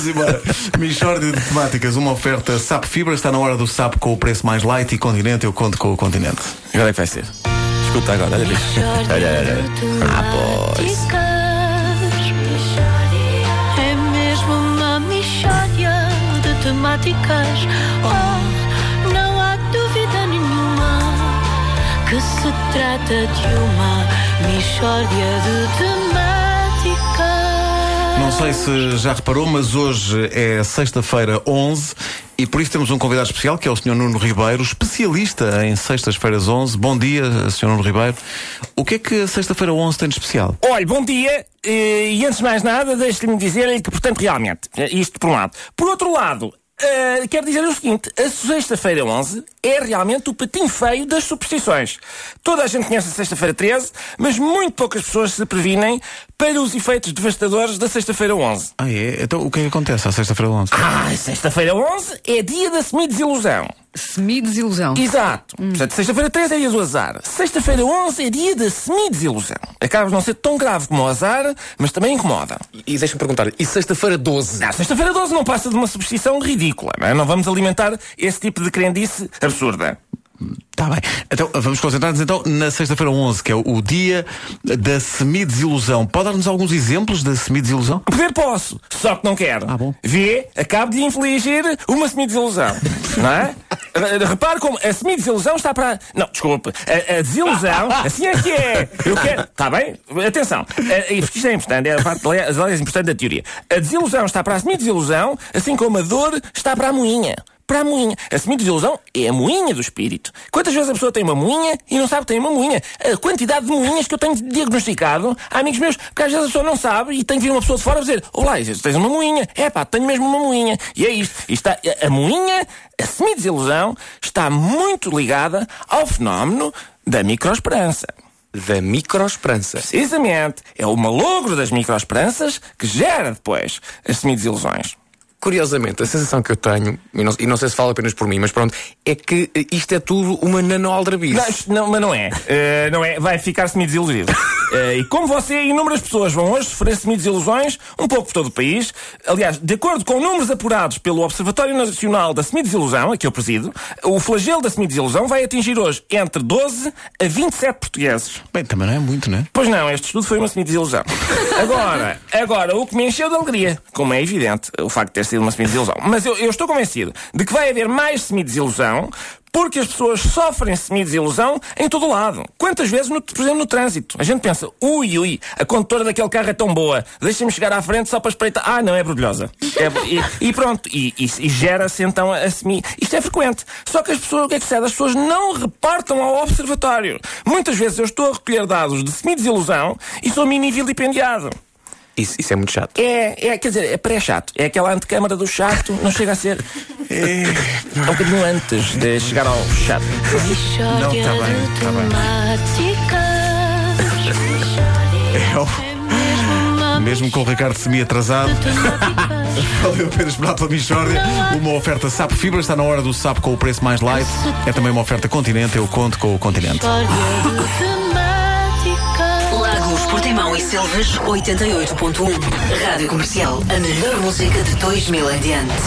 Vamos embora. Michórdia de temáticas, uma oferta SAP Fibra. Está na hora do SAP com o preço mais light e Continente. Eu conto com o Continente. Agora é que vai ser. Escuta agora, olha isto. Olha, olha. Ah, pois. É mesmo uma mixória de temáticas. Oh, não há dúvida nenhuma que se trata de uma mixória de temáticas. Não sei se já reparou, mas hoje é sexta-feira 11 e por isso temos um convidado especial que é o Sr. Nuno Ribeiro, especialista em sextas-feiras 11. Bom dia, Sr. Nuno Ribeiro. O que é que a sexta-feira 11 tem de especial? Olha, bom dia. eh, E antes de mais nada, deixe-me dizer que, portanto, realmente, eh, isto por um lado. Por outro lado, eh, quero dizer o seguinte: a sexta-feira 11 é realmente o patinho feio das superstições. Toda a gente conhece a sexta-feira 13, mas muito poucas pessoas se previnem para os efeitos devastadores da sexta-feira 11. Ah, é? Então o que é que acontece à sexta-feira 11? Ah, sexta-feira 11 é dia da semi-desilusão. Semi-desilusão. Exato. Portanto, sexta-feira 13 é dia do azar. Sexta-feira 11 é dia da semi-desilusão. Acaba de não ser tão grave como o azar, mas também incomoda. E deixa-me perguntar, e sexta-feira 12? Ah, sexta-feira 12 não passa de uma superstição ridícula. Não, é? não vamos alimentar esse tipo de crendice absurda. Está bem. Então vamos concentrar-nos então na sexta-feira 11, que é o dia da semi-desilusão. Pode dar-nos alguns exemplos da semi-desilusão? Poder posso, só que não quero. Ah, bom. Vê, acabo de infligir uma semi-desilusão. não é? Re- Repare como a semi-desilusão está para. Não, desculpe. A, a desilusão, assim é que é. Eu quero. Está bem? Atenção. A- porque Isto é importante, é a parte das leis importante da teoria. A desilusão está para a semi-desilusão, assim como a dor está para a moinha. Para a moinha. A semi-desilusão é a moinha do espírito. Quantas vezes a pessoa tem uma moinha e não sabe que tem uma moinha? A quantidade de moinhas que eu tenho diagnosticado há amigos meus, porque às vezes a pessoa não sabe e tem que vir uma pessoa de fora dizer: Olá, tens uma moinha. É pá, tenho mesmo uma moinha. E é isto. Isto está, a moinha, a semi-desilusão, está muito ligada ao fenómeno da microesperança. Da microesperança. Precisamente. É o malogro das microesperanças que gera depois as semi-desilusões. Curiosamente, a sensação que eu tenho, e não, e não sei se fala apenas por mim, mas pronto, é que eh, isto é tudo uma nanoaldrabice. Não, não, mas não é. Eh, não é. Vai ficar semi-desiludido. Eh, e como você e inúmeras pessoas vão hoje sofrer semi-desilusões, um pouco por todo o país, aliás, de acordo com números apurados pelo Observatório Nacional da Semi-Desilusão, a que eu presido, o flagelo da semi-desilusão vai atingir hoje entre 12 a 27 portugueses. Bem, também não é muito, não é? Pois não, este estudo foi uma semi-desilusão. Agora, agora, o que me encheu de alegria, como é evidente, o facto de ter sido uma semi-desilusão. Mas eu, eu estou convencido de que vai haver mais semi-desilusão porque as pessoas sofrem semi-desilusão em todo lado. Quantas vezes, no, por exemplo, no trânsito? A gente pensa, ui, ui, a condutora daquele carro é tão boa, deixa-me chegar à frente só para espreitar. Ah, não, é brilhosa. É, e, e pronto, e, e- e gera-se então a semi. Isto é frequente. Só que as pessoas, o que é que sucede? As pessoas não reportam ao observatório. Muitas vezes eu estou a recolher dados de semi-desilusão e sou mini vilipendiado. Isso, isso é muito chato. É, é, quer dizer, é pré-chato. É aquela antecâmara do chato, não chega a ser. É, um bocadinho antes de chegar ao chato. Não, tá bem, de tá bem. É o- É mesmo com o Ricardo semi-atrasado, temáticas. valeu a pena esperar pela Michórdia. Uma oferta SAP Fibra, está na hora do SAP com o preço mais light. É também uma oferta Continente, eu conto com o Continente. Portimão e Silves 88.1. Rádio Comercial. A melhor música de 2000 em diante.